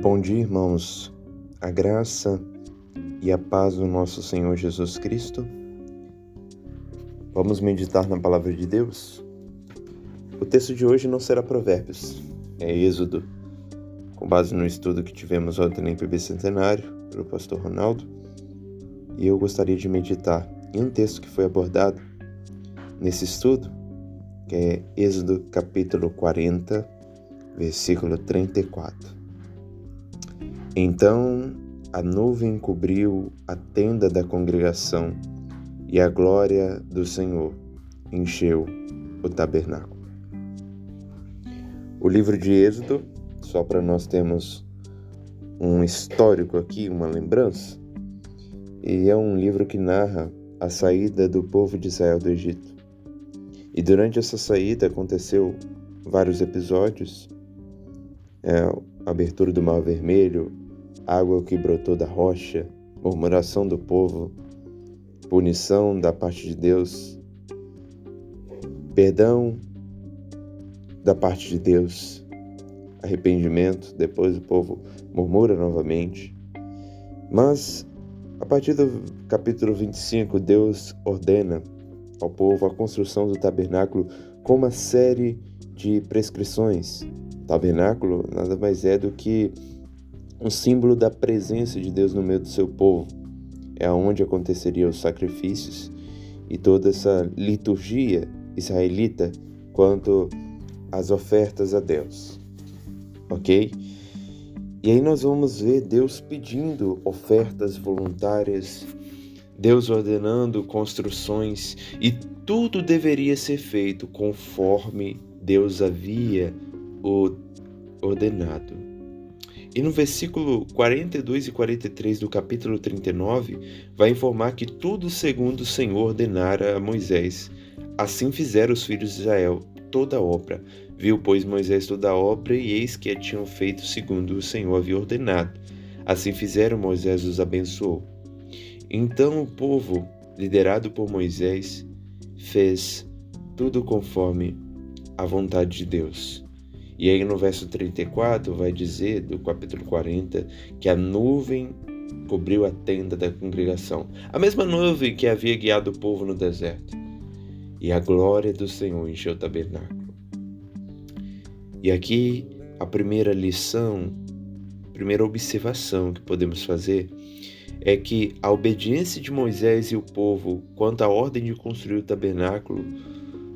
Bom dia, irmãos. A graça e a paz do nosso Senhor Jesus Cristo. Vamos meditar na palavra de Deus? O texto de hoje não será Provérbios, é Êxodo, com base no estudo que tivemos ontem no IPB Centenário, pelo pastor Ronaldo. E eu gostaria de meditar em um texto que foi abordado nesse estudo, que é Êxodo capítulo 40, versículo 34. Então a nuvem cobriu a tenda da congregação e a glória do Senhor encheu o tabernáculo. O livro de Êxodo, só para nós termos um histórico aqui, uma lembrança, e é um livro que narra a saída do povo de Israel do Egito. E durante essa saída aconteceu vários episódios, é, abertura do Mar Vermelho, água que brotou da rocha, murmuração do povo, punição da parte de Deus, perdão da parte de Deus, arrependimento, depois o povo murmura novamente. Mas a partir do capítulo 25, Deus ordena ao povo a construção do tabernáculo com uma série de prescrições. Tabernáculo nada mais é do que um símbolo da presença de Deus no meio do seu povo. É onde aconteceriam os sacrifícios e toda essa liturgia israelita quanto às ofertas a Deus. Ok? E aí nós vamos ver Deus pedindo ofertas voluntárias, Deus ordenando construções e tudo deveria ser feito conforme Deus havia ordenado. E no versículo 42 e 43 do capítulo 39, vai informar que tudo segundo o Senhor ordenara a Moisés. Assim fizeram os filhos de Israel toda a obra. Viu, pois, Moisés toda a obra, e eis que a tinham feito segundo o Senhor havia ordenado. Assim fizeram, Moisés os abençoou. Então o povo, liderado por Moisés, fez tudo conforme a vontade de Deus. E aí no verso 34 vai dizer, do capítulo 40, que a nuvem cobriu a tenda da congregação, a mesma nuvem que havia guiado o povo no deserto. E a glória do Senhor encheu o tabernáculo. E aqui a primeira lição, a primeira observação que podemos fazer é que a obediência de Moisés e o povo quanto à ordem de construir o tabernáculo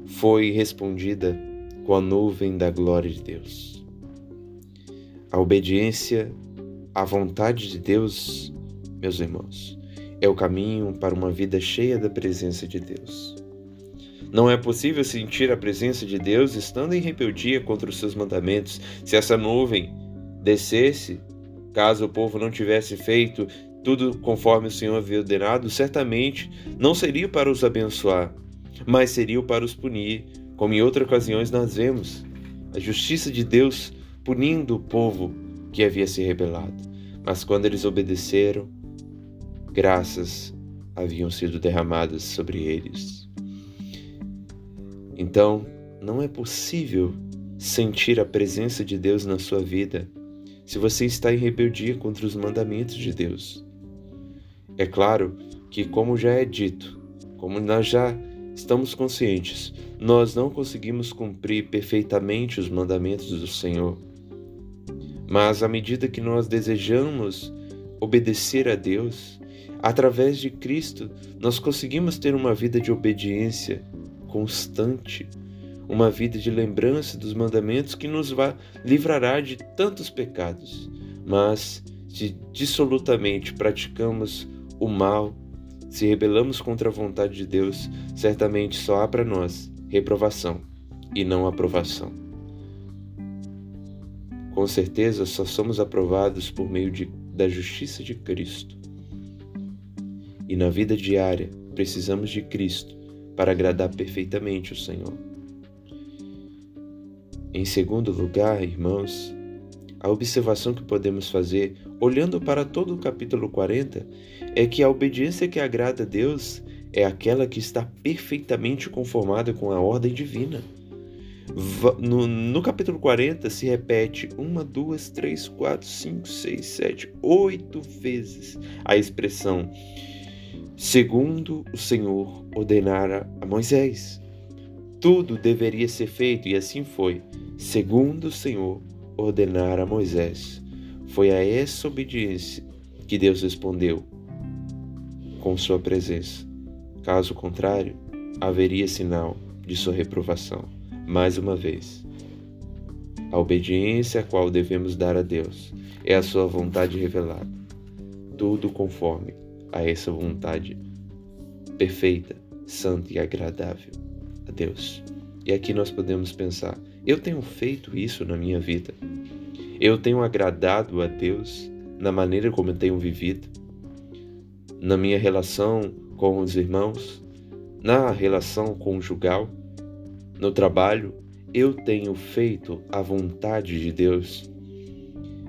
foi respondida com a nuvem da glória de Deus. A obediência à vontade de Deus, meus irmãos, é o caminho para uma vida cheia da presença de Deus. Não é possível sentir a presença de Deus estando em rebeldia contra os seus mandamentos. Se essa nuvem descesse, caso o povo não tivesse feito tudo conforme o Senhor havia ordenado, certamente não seria para os abençoar, mas seria para os punir, como em outras ocasiões nós vemos a justiça de Deus punindo o povo que havia se rebelado. Mas quando eles obedeceram, graças haviam sido derramadas sobre eles. Então, não é possível sentir a presença de Deus na sua vida se você está em rebeldia contra os mandamentos de Deus. É claro que, como já é dito, como nós já estamos conscientes, nós não conseguimos cumprir perfeitamente os mandamentos do Senhor. Mas à medida que nós desejamos obedecer a Deus, através de Cristo, nós conseguimos ter uma vida de obediência constante, uma vida de lembrança dos mandamentos que nos livrará de tantos pecados. Mas se dissolutamente praticamos o mal, se rebelamos contra a vontade de Deus, certamente só há para nós reprovação e não aprovação. Com certeza só somos aprovados por meio de, da justiça de Cristo. E na vida diária precisamos de Cristo para agradar perfeitamente o Senhor. Em segundo lugar, irmãos, a observação que podemos fazer, olhando para todo o capítulo 40, é que a obediência que agrada a Deus é aquela que está perfeitamente conformada com a ordem divina. No, no, capítulo 40 se repete uma, duas, três, quatro, cinco, seis, sete, oito vezes a expressão segundo o Senhor ordenara a Moisés. Tudo deveria ser feito e assim foi, segundo o Senhor ordenara a Moisés. Foi a essa obediência que Deus respondeu com sua presença. Caso contrário, haveria sinal de sua reprovação. Mais uma vez, a obediência a qual devemos dar a Deus é a sua vontade revelada, tudo conforme a essa vontade perfeita, santa e agradável a Deus. E aqui nós podemos pensar: eu tenho feito isso na minha vida? Eu tenho agradado a Deus na maneira como eu tenho vivido? Na minha relação com os irmãos? Na relação conjugal? No trabalho? Eu tenho feito a vontade de Deus?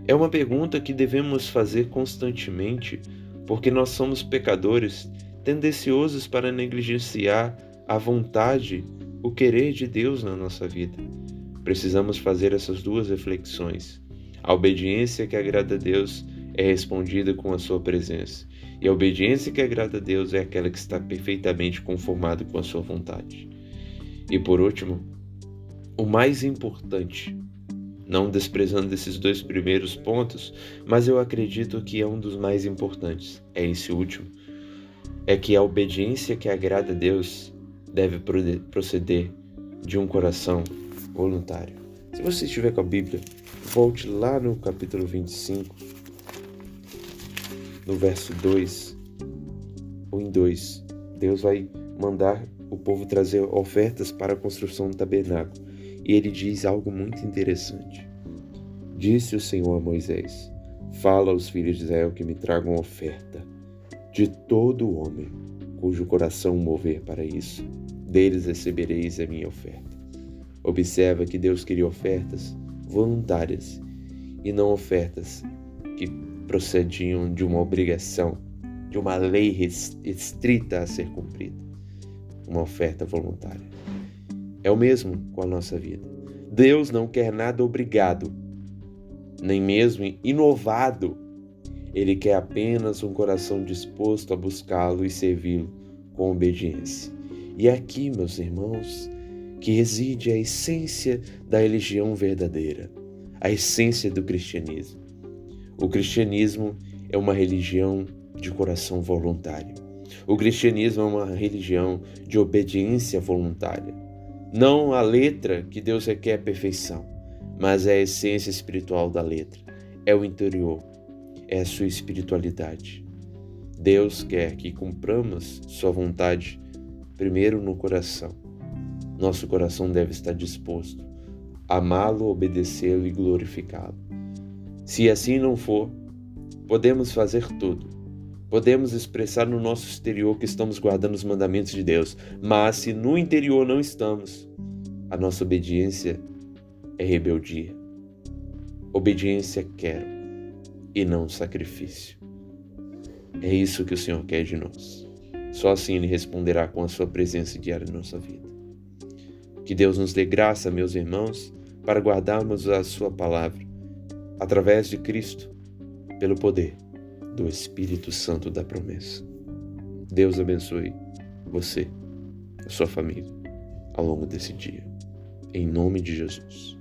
É uma pergunta que devemos fazer constantemente porque nós somos pecadores tendenciosos para negligenciar a vontade, o querer de Deus na nossa vida. Precisamos fazer essas duas reflexões. A obediência que agrada a Deus é respondida com a sua presença, e a obediência que agrada a Deus é aquela que está perfeitamente conformada com a sua vontade. E por último, o mais importante não desprezando esses dois primeiros pontos, mas eu acredito que é um dos mais importantes, é esse último. É que a obediência que agrada a Deus deve proceder de um coração voluntário. Se você estiver com a Bíblia, volte lá no capítulo 25, no verso 2 ou em 2. Deus vai mandar o povo trazer ofertas para a construção do tabernáculo. E ele diz algo muito interessante. Disse o Senhor a Moisés: Fala aos filhos de Israel que me tragam oferta de todo homem cujo coração mover para isso. Deles recebereis a minha oferta. Observa que Deus queria ofertas voluntárias e não ofertas que procediam de uma obrigação, de uma lei restrita a ser cumprida. Uma oferta voluntária. É o mesmo com a nossa vida. Deus não quer nada obrigado, nem mesmo inovado. Ele quer apenas um coração disposto a buscá-lo e servi-lo com obediência. E aqui, meus irmãos, que reside a essência da religião verdadeira, a essência do cristianismo. O cristianismo é uma religião de coração voluntário. O cristianismo é uma religião de obediência voluntária. Não a letra que Deus requer perfeição, mas é a essência espiritual da letra. É o interior, é a sua espiritualidade. Deus quer que cumpramos Sua vontade primeiro no coração. Nosso coração deve estar disposto a amá-lo, obedecê-lo e glorificá-lo. Se assim não for, podemos fazer tudo, Podemos expressar no nosso exterior que estamos guardando os mandamentos de Deus, mas se no interior não estamos, a nossa obediência é rebeldia. Obediência quero e não sacrifício. É isso que o Senhor quer de nós. Só assim Ele responderá com a Sua presença diária em nossa vida. Que Deus nos dê graça, meus irmãos, para guardarmos a Sua palavra, através de Cristo, pelo poder do Espírito Santo da promessa. Deus abençoe você, a sua família, ao longo desse dia. Em nome de Jesus.